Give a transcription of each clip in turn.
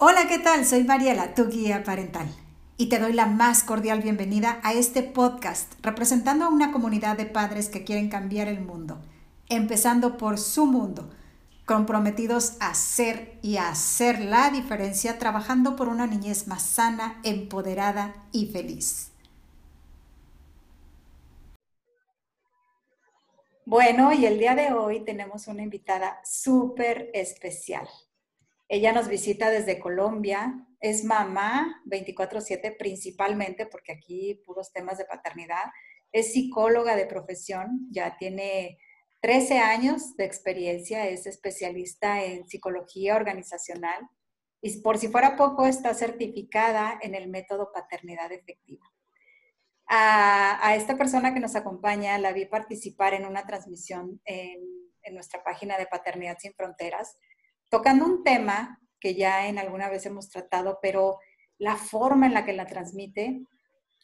Hola, ¿qué tal? Soy Mariela, tu guía parental, y te doy la más cordial bienvenida a este podcast representando a una comunidad de padres que quieren cambiar el mundo, empezando por su mundo, comprometidos a ser y a hacer la diferencia trabajando por una niñez más sana, empoderada y feliz. Bueno, y el día de hoy tenemos una invitada súper especial. Ella nos visita desde Colombia, es mamá 24/7 principalmente, porque aquí puros temas de paternidad, es psicóloga de profesión, ya tiene 13 años de experiencia, es especialista en psicología organizacional y por si fuera poco está certificada en el método paternidad efectiva. A, esta persona que nos acompaña la vi participar en una transmisión en nuestra página de Paternidad Sin Fronteras tocando un tema que ya en alguna vez hemos tratado, pero la forma en la que la transmite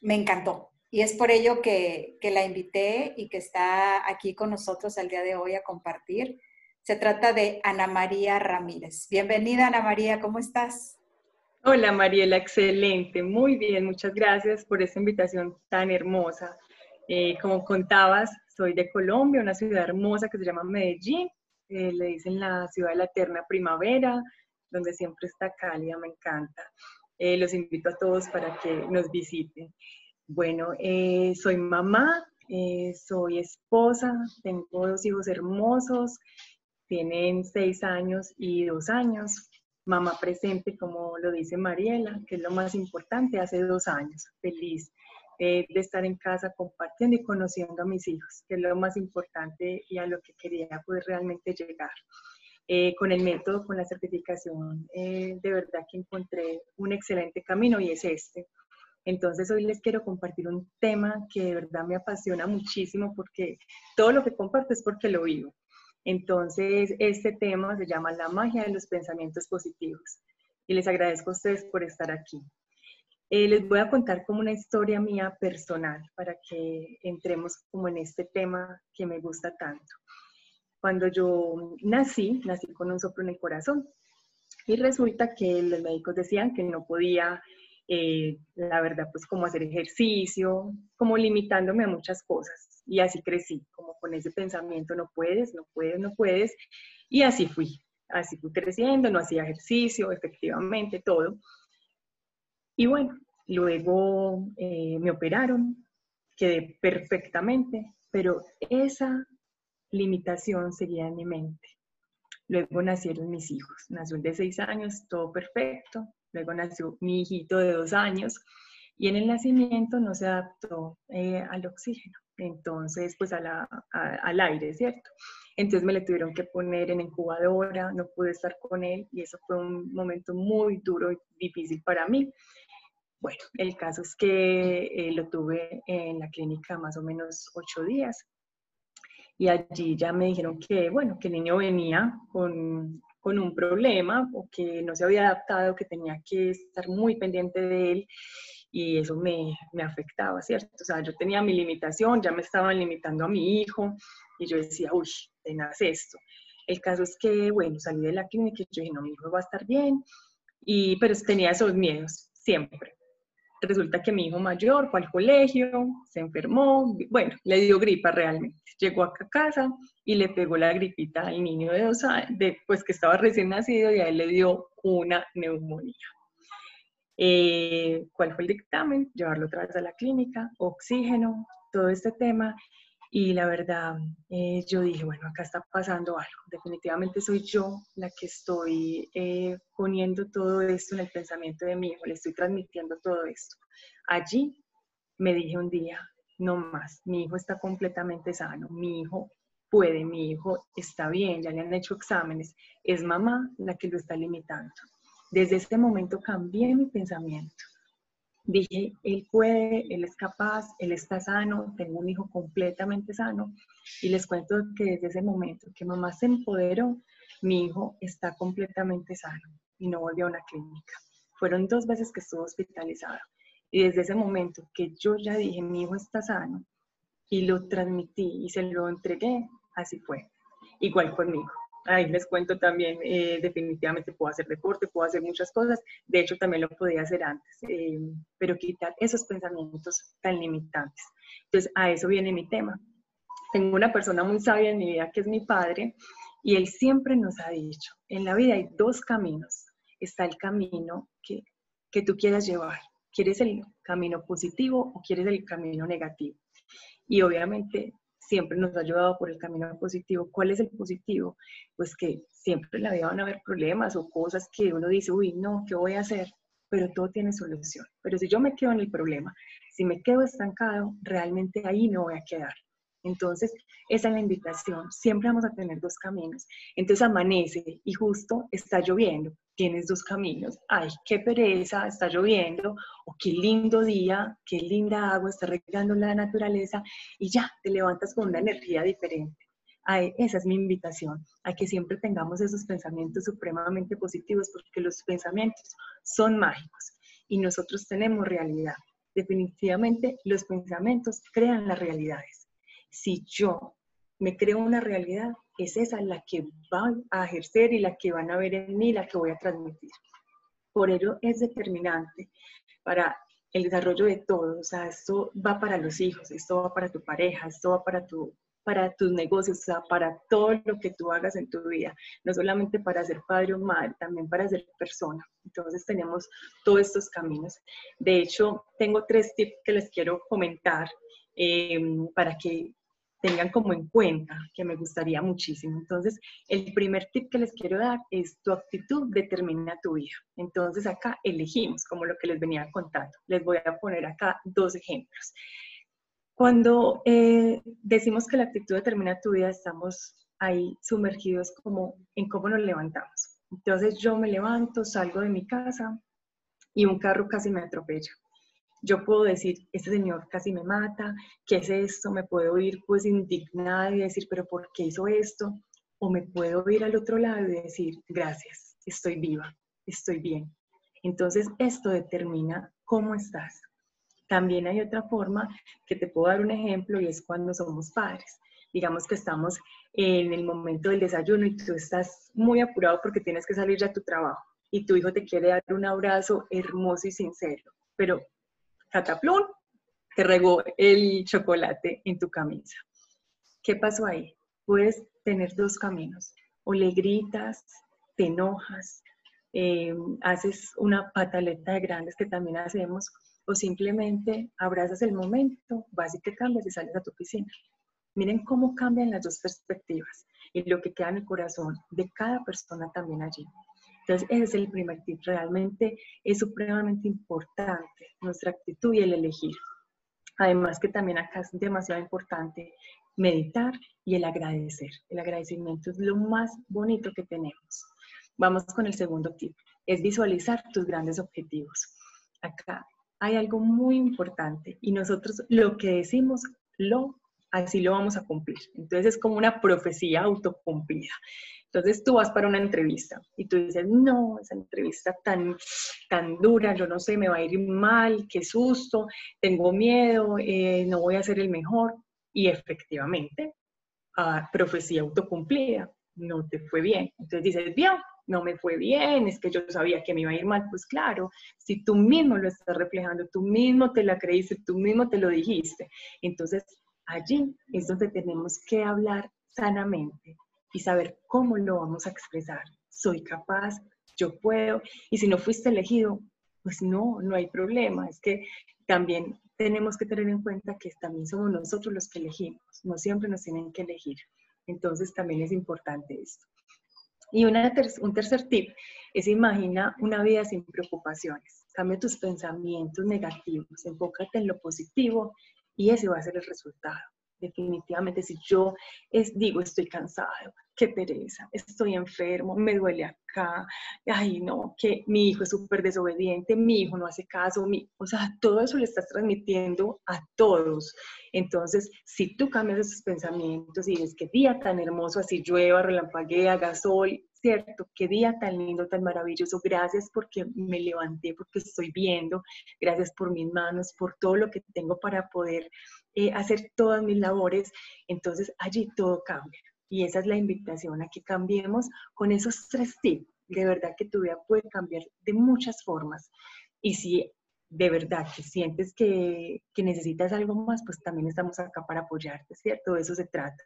me encantó. Y es por ello que, que, la invité y que está aquí con nosotros el día de hoy a compartir. Se trata de Ana María Ramírez. Bienvenida, Ana María, ¿cómo estás? Hola, Mariela, excelente, muy bien, muchas gracias por esta invitación tan hermosa. Eh, como contabas, soy de Colombia, una ciudad hermosa que se llama Medellín, eh, le dicen la ciudad de la eterna primavera, donde siempre está cálida, me encanta. Eh, los invito a todos para que nos visiten. Bueno, eh, soy mamá, soy esposa, tengo dos hijos hermosos, tienen seis años y dos años. Mamá presente, como lo dice Mariela, que es lo más importante, hace dos años, feliz eh, de estar en casa compartiendo y conociendo a mis hijos, que es lo más importante y a lo que quería poder realmente llegar. Eh, con el método, con la certificación, eh, de verdad que encontré un excelente camino y es este. Entonces hoy les quiero compartir un tema que de verdad me apasiona muchísimo porque todo lo que comparto es porque lo vivo. Entonces este tema se llama la magia de los pensamientos positivos y les agradezco a ustedes por estar aquí. Eh, les voy a contar como una historia mía personal para que entremos como en este tema que me gusta tanto. Cuando yo nací, nací con un soplo en el corazón y resulta que los médicos decían que no podía, eh, la verdad, pues como hacer ejercicio, como limitándome a muchas cosas. Y así crecí, como con ese pensamiento, no puedes, no puedes, no puedes. Y así fui, así fui creciendo, no hacía ejercicio, efectivamente, todo. Y bueno, luego eh, me operaron, quedé perfectamente, pero esa limitación seguía en mi mente. Luego nacieron mis hijos. Nació el de seis años, todo perfecto. Luego nació mi hijito de dos años y en el nacimiento no se adaptó eh, al oxígeno, entonces pues al aire, ¿cierto? Entonces me le tuvieron que poner en incubadora, no pude estar con él y eso fue un momento muy duro y difícil para mí. Bueno, el caso es que eh, lo tuve en la clínica más o menos ocho días y allí ya me dijeron que, bueno, que el niño venía con, con un problema o que no se había adaptado, que tenía que estar muy pendiente de él y eso me, me, afectaba, ¿cierto? O sea, yo tenía mi limitación, ya me estaban limitando a mi hijo y yo decía, uy, tenaz esto. El caso es que, bueno, salí de la clínica y yo dije, no, mi hijo va a estar bien, y, pero tenía esos miedos, siempre. Resulta que mi hijo mayor fue al colegio, se enfermó, bueno, le dio gripa realmente. Llegó acá a casa y le pegó la gripita al niño de dos años, de, pues que estaba recién nacido y a él le dio una neumonía. Eh, ¿Cuál fue el dictamen? Llevarlo otra vez a la clínica, oxígeno, todo este tema. Y la verdad, eh, yo dije, bueno, acá está pasando algo. Definitivamente soy yo la que estoy eh, poniendo todo esto en el pensamiento de mi hijo, le estoy transmitiendo todo esto. Allí me dije un día, no más, mi hijo está completamente sano, mi hijo puede, mi hijo está bien, ya le han hecho exámenes, es mamá la que lo está limitando. Desde ese momento cambié mi pensamiento dije, él puede, él es capaz, él está sano, tengo un hijo completamente sano. Y les cuento que desde ese momento que mamá se empoderó, mi hijo está completamente sano y no volvió a una clínica. Fueron dos veces que estuvo hospitalizado. Y desde ese momento que yo ya dije, mi hijo está sano, y lo transmití y se lo entregué, así fue. Igual conmigo. Ahí les cuento también, eh, definitivamente puedo hacer deporte, puedo hacer muchas cosas, de hecho también lo podía hacer antes, eh, pero quitar esos pensamientos tan limitantes. Entonces, a eso viene mi tema. Tengo una persona muy sabia en mi vida que es mi padre y él siempre nos ha dicho, en la vida hay dos caminos. Está el camino que, que tú quieras llevar. ¿Quieres el camino positivo o quieres el camino negativo? Y obviamente siempre nos ha ayudado por el camino positivo. ¿Cuál es el positivo? Pues que siempre en la vida van a haber problemas o cosas que uno dice, uy, no, ¿qué voy a hacer? Pero todo tiene solución. Pero si yo me quedo en el problema, si me quedo estancado, realmente ahí me voy a quedar. Entonces, esa es la invitación. Siempre vamos a tener dos caminos. Entonces amanece y justo está lloviendo. Tienes dos caminos. Ay, qué pereza, está lloviendo. O qué lindo día, qué linda agua, está regando la naturaleza. Y ya, te levantas con una energía diferente. Ay, esa es mi invitación, a que siempre tengamos esos pensamientos supremamente positivos, porque los pensamientos son mágicos y nosotros tenemos realidad. Definitivamente los pensamientos crean las realidades si yo me creo una realidad, es esa la que van a ejercer y la que van a ver en mí, la que voy a transmitir. Por ello es determinante para el desarrollo de todo. O sea, esto va para los hijos, esto va para tu pareja, esto va para, tu, para tus negocios, o sea, para todo lo que tú hagas en tu vida. No solamente para ser padre o madre, también para ser persona. Entonces tenemos todos estos caminos. De hecho, tengo tres tips que les quiero comentar eh, para que tengan como en cuenta, que me gustaría muchísimo. Entonces, el primer tip que les quiero dar es tu actitud determina tu vida. Entonces, acá elegimos, como lo que les venía contando. Les voy a poner acá dos ejemplos. Cuando eh, decimos que la actitud determina tu vida, estamos ahí sumergidos como en cómo nos levantamos. Entonces, yo me levanto, salgo de mi casa y un carro casi me atropella yo puedo decir, este señor casi me mata, ¿qué es esto? Me puedo ir pues indignada y decir, pero ¿por qué hizo esto? O me puedo ir al otro lado y decir, gracias, estoy viva, estoy bien. Entonces, esto determina cómo estás. También hay otra forma que te puedo dar un ejemplo y es cuando somos padres. Digamos que estamos en el momento del desayuno y tú estás muy apurado porque tienes que salir a tu trabajo y tu hijo te quiere dar un abrazo hermoso y sincero, pero cataplún, te regó el chocolate en tu camisa. ¿Qué pasó ahí? Puedes tener dos caminos. O le gritas, te enojas, em, haces una pataleta de grandes que también hacemos, o simplemente abrazas el momento, vas y te cambias y sales a tu piscina. Miren cómo cambian las dos perspectivas y lo que queda en el corazón de cada persona también allí. Entonces, ese es el primer tip. Realmente es supremamente importante nuestra actitud y el elegir. Además que también acá es demasiado importante meditar y el agradecer. El agradecimiento es lo más bonito que tenemos. Vamos con el segundo tip. Es visualizar tus grandes objetivos. Acá hay algo muy importante y nosotros lo que decimos lo así lo vamos a cumplir. Entonces es como una profecía autocumplida. Entonces tú vas para una entrevista y tú dices, no, esa entrevista tan, tan dura, yo no sé, me va a ir mal, qué susto, tengo miedo, eh, no voy a ser el mejor. Y efectivamente, a profecía autocumplida, no te fue bien. Entonces dices, bien, no me fue bien, es que yo sabía que me iba a ir mal. Pues claro, si tú mismo lo estás reflejando, tú mismo te la creíste, tú mismo te lo dijiste. Entonces allí es donde tenemos que hablar sanamente y saber cómo lo vamos a expresar. Soy capaz, yo puedo, y si no fuiste elegido, pues no, no hay problema. Es que también tenemos que tener en cuenta que también somos nosotros los que elegimos, no siempre nos tienen que elegir. Entonces también es importante esto. Y un tercer tip es imagina una vida sin preocupaciones. Cambia tus pensamientos negativos, enfócate en lo positivo y ese va a ser el resultado definitivamente si yo es, digo estoy cansado, qué pereza, estoy enfermo, me duele acá, ay no, que mi hijo es súper desobediente, mi hijo no hace caso, mi, o sea, todo eso le estás transmitiendo a todos. Entonces, si tú cambias esos pensamientos y dices, qué día tan hermoso, así llueva, relampaguea, haga sol, cierto, qué día tan lindo, tan maravilloso, gracias porque me levanté, porque estoy viendo, gracias por mis manos, por todo lo que tengo para poder eh, hacer todas mis labores, entonces allí todo cambia. Y esa es la invitación a que cambiemos con esos tres tips. De verdad que tu vida puede cambiar de muchas formas. Y si de verdad que sientes que, que, necesitas algo más, pues también estamos acá para apoyarte, ¿cierto? De eso se trata.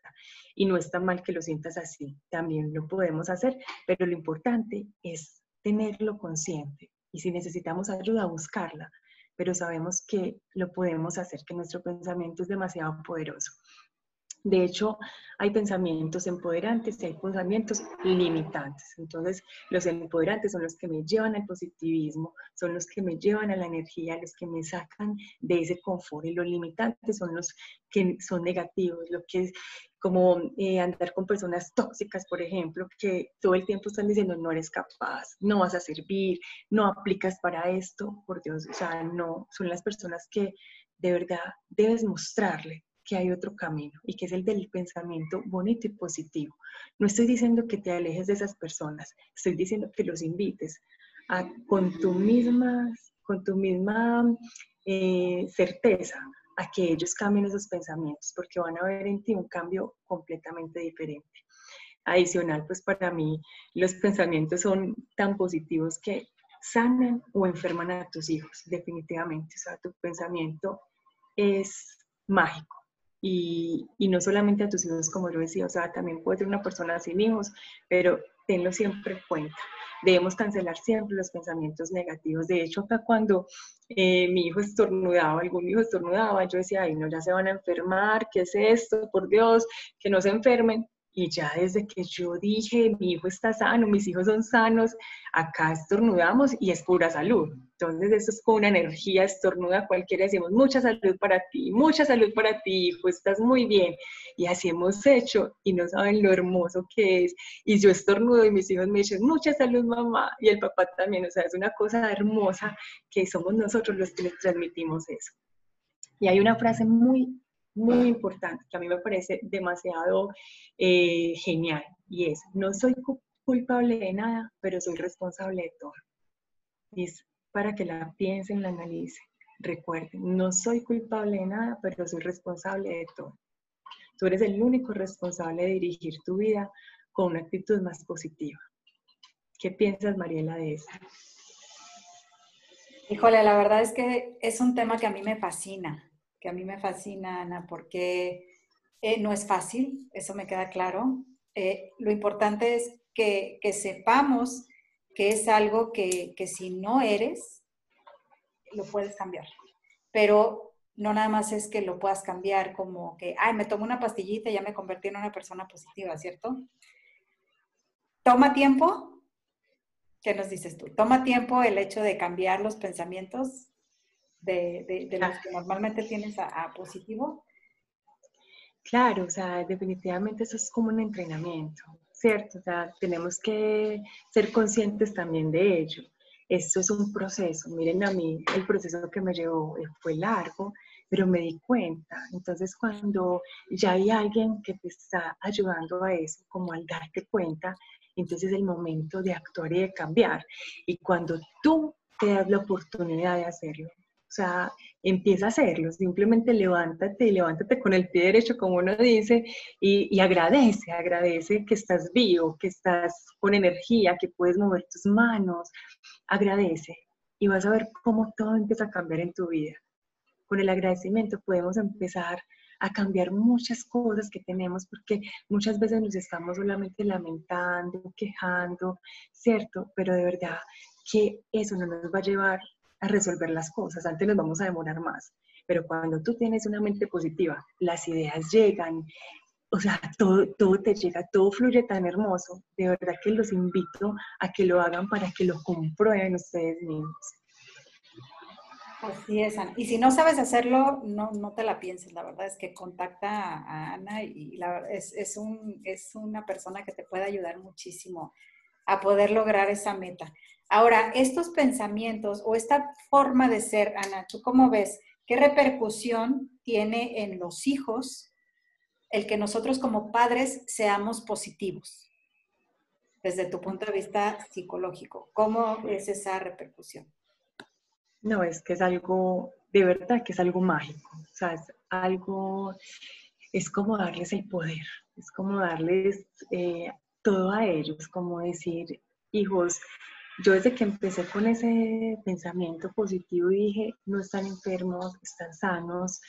Y no está mal que lo sientas así, también lo podemos hacer, pero lo importante es tenerlo consciente. Y si necesitamos ayuda, buscarla, pero sabemos que lo podemos hacer, que nuestro pensamiento es demasiado poderoso. De hecho, hay pensamientos empoderantes y hay pensamientos limitantes. Entonces, los empoderantes son los que me llevan al positivismo, son los que me llevan a la energía, los que me sacan de ese confort. Y los limitantes son los que son negativos, lo que es como eh, andar con personas tóxicas, por ejemplo, que todo el tiempo están diciendo no eres capaz, no vas a servir, no aplicas para esto, por Dios, o sea, no, son las personas que de verdad debes mostrarle que hay otro camino y que es el del pensamiento bonito y positivo. No estoy diciendo que te alejes de esas personas, estoy diciendo que los invites a, con tu misma, con tu misma eh, certeza a que ellos cambien esos pensamientos, porque van a ver en ti un cambio completamente diferente. Adicional, pues para mí los pensamientos son tan positivos que sanan o enferman a tus hijos, definitivamente. O sea, tu pensamiento es mágico. Y, no solamente a tus hijos, como yo decía, o sea, también puede ser una persona sin hijos, pero tenlo siempre en cuenta. Debemos cancelar siempre los pensamientos negativos. De hecho, acá cuando eh, mi hijo estornudaba, algún hijo estornudaba, yo decía, ay, no, ya se van a enfermar, ¿qué es esto? Por Dios, que no se enfermen. Y ya desde que yo dije, mi hijo está sano, mis hijos son sanos, acá estornudamos y es pura salud. Entonces, eso es como una energía estornuda cualquiera. Decimos, mucha salud para ti, mucha salud para ti, hijo, estás muy bien. Y así hemos hecho y no saben lo hermoso que es. Y yo estornudo y mis hijos me dicen, mucha salud, mamá. Y el papá también. O sea, es una cosa hermosa que somos nosotros los que les transmitimos eso. Y hay una frase muy muy importante, que a mí me parece demasiado eh, genial, y es, no soy culpable de nada, pero soy responsable de todo. Es para que la piensen, la analicen. Recuerden, no soy culpable de nada, pero soy responsable de todo. Tú eres el único responsable de dirigir tu vida con una actitud más positiva. ¿Qué piensas, Mariela, de eso? Híjole, la verdad es que es un tema que a mí me fascina que a mí me fascina, Ana, porque eh, no es fácil, eso me queda claro. Eh, lo importante es que, sepamos que es algo que, si no eres, lo puedes cambiar. Pero no nada más es que lo puedas cambiar como que, ay, me tomo una pastillita y ya me convertí en una persona positiva, ¿cierto? Toma tiempo. ¿Qué nos dices tú? Toma tiempo el hecho de cambiar los pensamientos de, los que normalmente tienes a, positivo? Claro, o sea, definitivamente eso es como un entrenamiento, ¿cierto? O sea, tenemos que ser conscientes también de ello. Esto es un proceso. Miren a mí, el proceso que me llevó eh, fue largo, pero me di cuenta. Entonces, cuando ya hay alguien que te está ayudando a eso, como al darte cuenta, entonces es el momento de actuar y de cambiar. Y cuando tú te das la oportunidad de hacerlo, o sea, empieza a hacerlo, simplemente levántate y levántate con el pie derecho, como uno dice, y, agradece, agradece que estás vivo, que estás con energía, que puedes mover tus manos, agradece y vas a ver cómo todo empieza a cambiar en tu vida. Con el agradecimiento podemos empezar a cambiar muchas cosas que tenemos porque muchas veces nos estamos solamente lamentando, quejando, ¿cierto? Pero de verdad que eso no nos va a llevar a resolver las cosas. Antes nos vamos a demorar más, pero cuando tú tienes una mente positiva, las ideas llegan, o sea, todo, todo te llega, todo fluye tan hermoso. De verdad que los invito a que lo hagan para que lo comprueben ustedes mismos. Así es. Y si no sabes hacerlo, no, no te la pienses. La verdad es que contacta a Ana y es, es, un, es una persona que te puede ayudar muchísimo a poder lograr esa meta. Ahora, estos pensamientos o esta forma de ser, Ana, ¿tú cómo ves? ¿Qué repercusión tiene en los hijos el que nosotros como padres seamos positivos? Desde tu punto de vista psicológico, ¿cómo es esa repercusión? No, es que es algo, de verdad que es algo mágico, o sea, es algo es como darles el poder, es como darles eh, todo a ellos, como decir, hijos, yo desde que empecé con ese pensamiento positivo dije, no están enfermos, están sanos,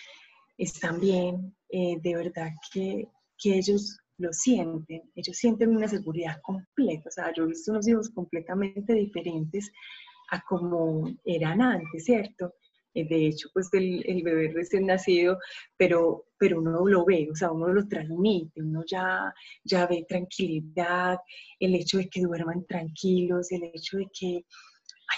están bien, eh, de verdad que, que ellos lo sienten, ellos sienten una seguridad completa, o sea, yo he visto unos hijos completamente diferentes a como eran antes, ¿cierto? Eh, de hecho, pues el, el, bebé recién nacido, pero, pero uno lo ve, o sea, uno lo transmite, uno ya, ya ve tranquilidad, el hecho de que duerman tranquilos, el hecho de que,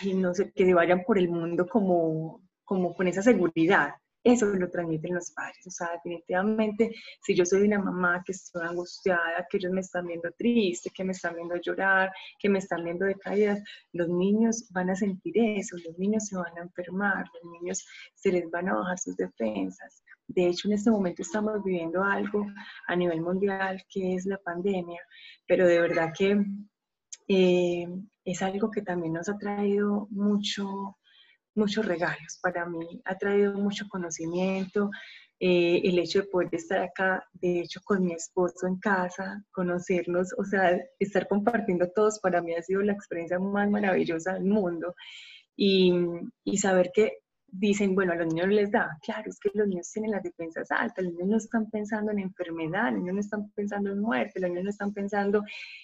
ay, no sé, que vayan por el mundo como, como con esa seguridad, eso lo transmiten los padres. O sea, definitivamente, si yo soy una mamá que estoy angustiada, que ellos me están viendo triste, que me están viendo llorar, que me están viendo decaídas, los niños van a sentir eso, los niños se van a enfermar, los niños se les van a bajar sus defensas. De hecho, en este momento estamos viviendo algo a nivel mundial que es la pandemia, pero de verdad que eh, es algo que también nos ha traído mucho muchos regalos para mí, ha traído mucho conocimiento, eh, el hecho de poder estar acá, de hecho, con mi esposo en casa, conocernos, o sea, estar compartiendo todos, para mí ha sido la experiencia más maravillosa del mundo. Y, y saber que dicen, bueno, a los niños les da. Claro, es que los niños tienen las defensas altas, los niños no están pensando en enfermedad, los niños no están pensando en muerte, los niños no están pensando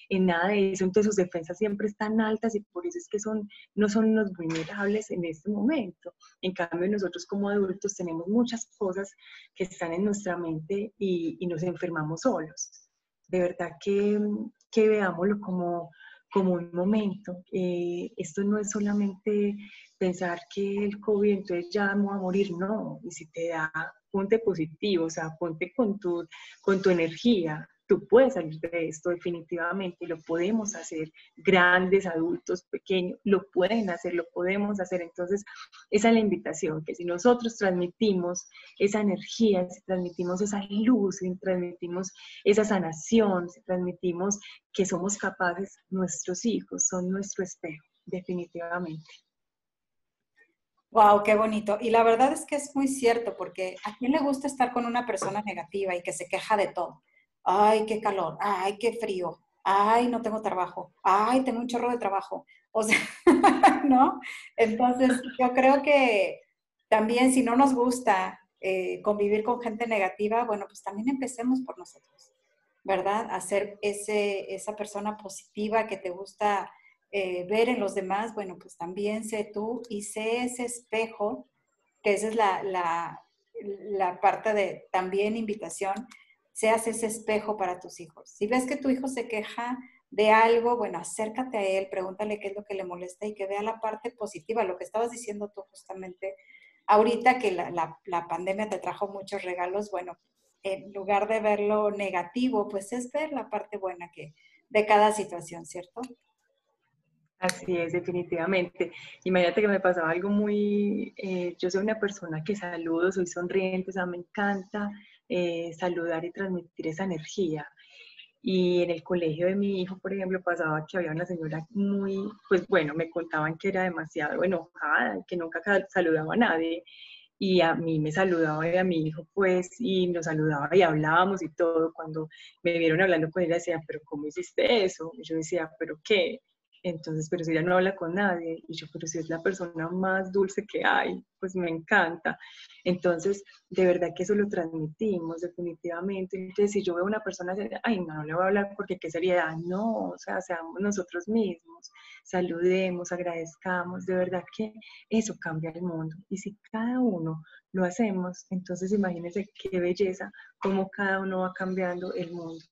en nada de eso, entonces sus defensas siempre están altas y por eso es que son, no son los vulnerables en este momento. En cambio, nosotros como adultos tenemos muchas cosas que están en nuestra mente y, y nos enfermamos solos. De verdad que, que veámoslo como, como un momento. Eh, esto no es solamente pensar que el COVID entonces ya vamos a morir, no, y si te da, ponte positivo, o sea, ponte con tu, con tu energía, tú puedes salir de esto definitivamente, lo podemos hacer, grandes, adultos, pequeños, lo pueden hacer, lo podemos hacer, entonces esa es la invitación, que si nosotros transmitimos esa energía, si transmitimos esa luz, si transmitimos esa sanación, si transmitimos que somos capaces, nuestros hijos son nuestro espejo, definitivamente. Wow, qué bonito. Y la verdad es que es muy cierto, porque a quién le gusta estar con una persona negativa y que se queja de todo. Ay, qué calor, ay, qué frío, ay, no tengo trabajo, ay, tengo un chorro de trabajo. O sea, ¿no? Entonces, yo creo que también si no nos gusta eh, convivir con gente negativa, bueno, pues también empecemos por nosotros, ¿verdad? Hacer ese, esa persona positiva que te gusta eh, ver en los demás, bueno, pues también sé tú y sé ese espejo, que esa es la, la, la parte de también invitación, seas ese espejo para tus hijos. Si ves que tu hijo se queja de algo, bueno, acércate a él, pregúntale qué es lo que le molesta y que vea la parte positiva, lo que estabas diciendo tú justamente ahorita, que la, pandemia te trajo muchos regalos, bueno, en lugar de ver lo negativo, pues es ver la parte buena que, de cada situación, ¿cierto? Así es, definitivamente. Imagínate que me pasaba algo muy, eh, yo soy una persona que saludo, soy sonriente, o sea, me encanta eh, saludar y transmitir esa energía. Y en el colegio de mi hijo, por ejemplo, pasaba que había una señora muy, pues bueno, me contaban que era demasiado enojada, que nunca saludaba a nadie. Y a mí me saludaba y a mi hijo, pues, y nos saludaba y hablábamos y todo. Cuando me vieron hablando con él, decían, pero ¿cómo hiciste eso? Y yo decía, ¿pero qué? Entonces, pero si ella no habla con nadie, y yo, pero si es la persona más dulce que hay, pues me encanta. Entonces, de verdad que eso lo transmitimos definitivamente. Entonces, si yo veo a una persona, ay, no, no le voy a hablar porque qué sería, no, o sea, seamos nosotros mismos, saludemos, agradezcamos, de verdad que eso cambia el mundo. Y si cada uno lo hacemos, entonces imagínense qué belleza, cómo cada uno va cambiando el mundo.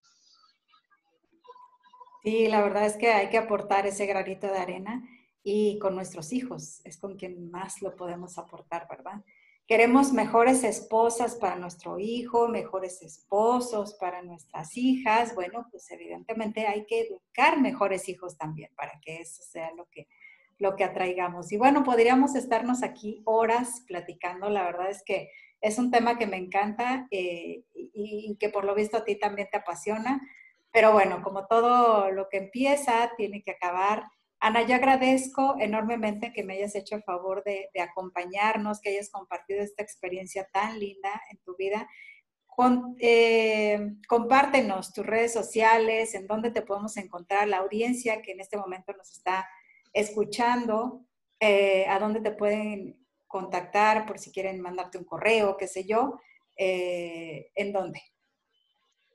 Sí, la verdad es que hay que aportar ese granito de arena y con nuestros hijos es con quien más lo podemos aportar, ¿verdad? Queremos mejores esposas para nuestro hijo, mejores esposos para nuestras hijas. Bueno, pues evidentemente hay que educar mejores hijos también para que eso sea lo que, lo que atraigamos. Y bueno, podríamos estarnos aquí horas platicando. La verdad es que es un tema que me encanta eh, y, y que por lo visto a ti también te apasiona. Pero bueno, como todo lo que empieza, tiene que acabar. Ana, yo agradezco enormemente que me hayas hecho el favor de, acompañarnos, que hayas compartido esta experiencia tan linda en tu vida. eh, compártenos tus redes sociales, en dónde te podemos encontrar, la audiencia que en este momento nos está escuchando, eh, a dónde te pueden contactar por si quieren mandarte un correo, qué sé yo, eh, en dónde.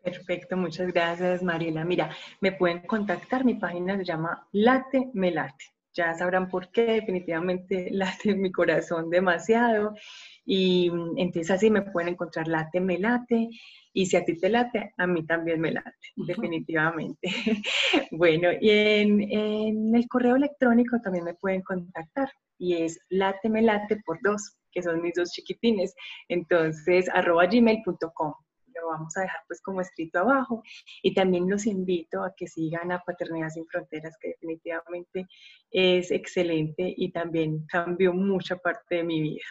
Perfecto, muchas gracias Mariela. Mira, me pueden contactar, mi página se llama Late Me Late. Ya sabrán por qué, definitivamente late mi corazón demasiado. Y mm, entonces así me pueden encontrar Late Me Late. Y si a ti te late, a mí también me late, definitivamente. bueno, y en, en, el correo electrónico también me pueden contactar y es late me late por dos, que son mis dos chiquitines. Entonces, arroba gmail.com lo vamos a dejar pues como escrito abajo. Y también los invito a que sigan a Paternidad Sin Fronteras, que definitivamente es excelente y también cambió mucha parte de mi vida.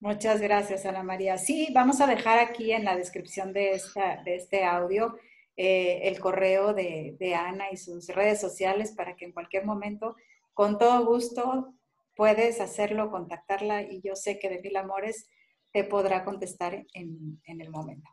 Muchas gracias, Ana María. Sí, vamos a dejar aquí en la descripción de, esta, de este audio eh, el correo de, Ana y sus redes sociales para que en cualquier momento, con todo gusto, puedes hacerlo, contactarla y yo sé que de mil amores te podrá contestar en, el momento.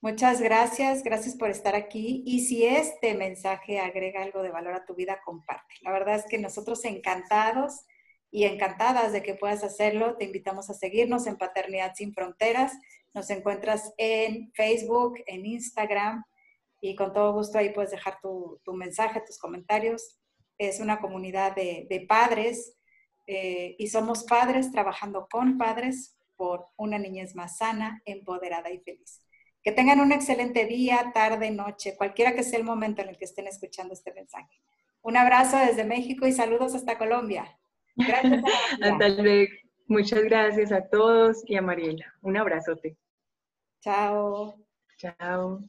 Muchas gracias, gracias por estar aquí. Y si este mensaje agrega algo de valor a tu vida, comparte. La verdad es que nosotros encantados y encantadas de que puedas hacerlo, te invitamos a seguirnos en Paternidad Sin Fronteras. Nos encuentras en Facebook, en Instagram y con todo gusto ahí puedes dejar tu, mensaje, tus comentarios. Es una comunidad de, padres eh, y somos padres trabajando con padres por una niñez más sana, empoderada y feliz. Que tengan un excelente día, tarde, noche, cualquiera que sea el momento en el que estén escuchando este mensaje. Un abrazo desde México y saludos hasta Colombia. Gracias. hasta luego. Muchas gracias a todos y a Mariela. Un abrazote. Chao. Chao.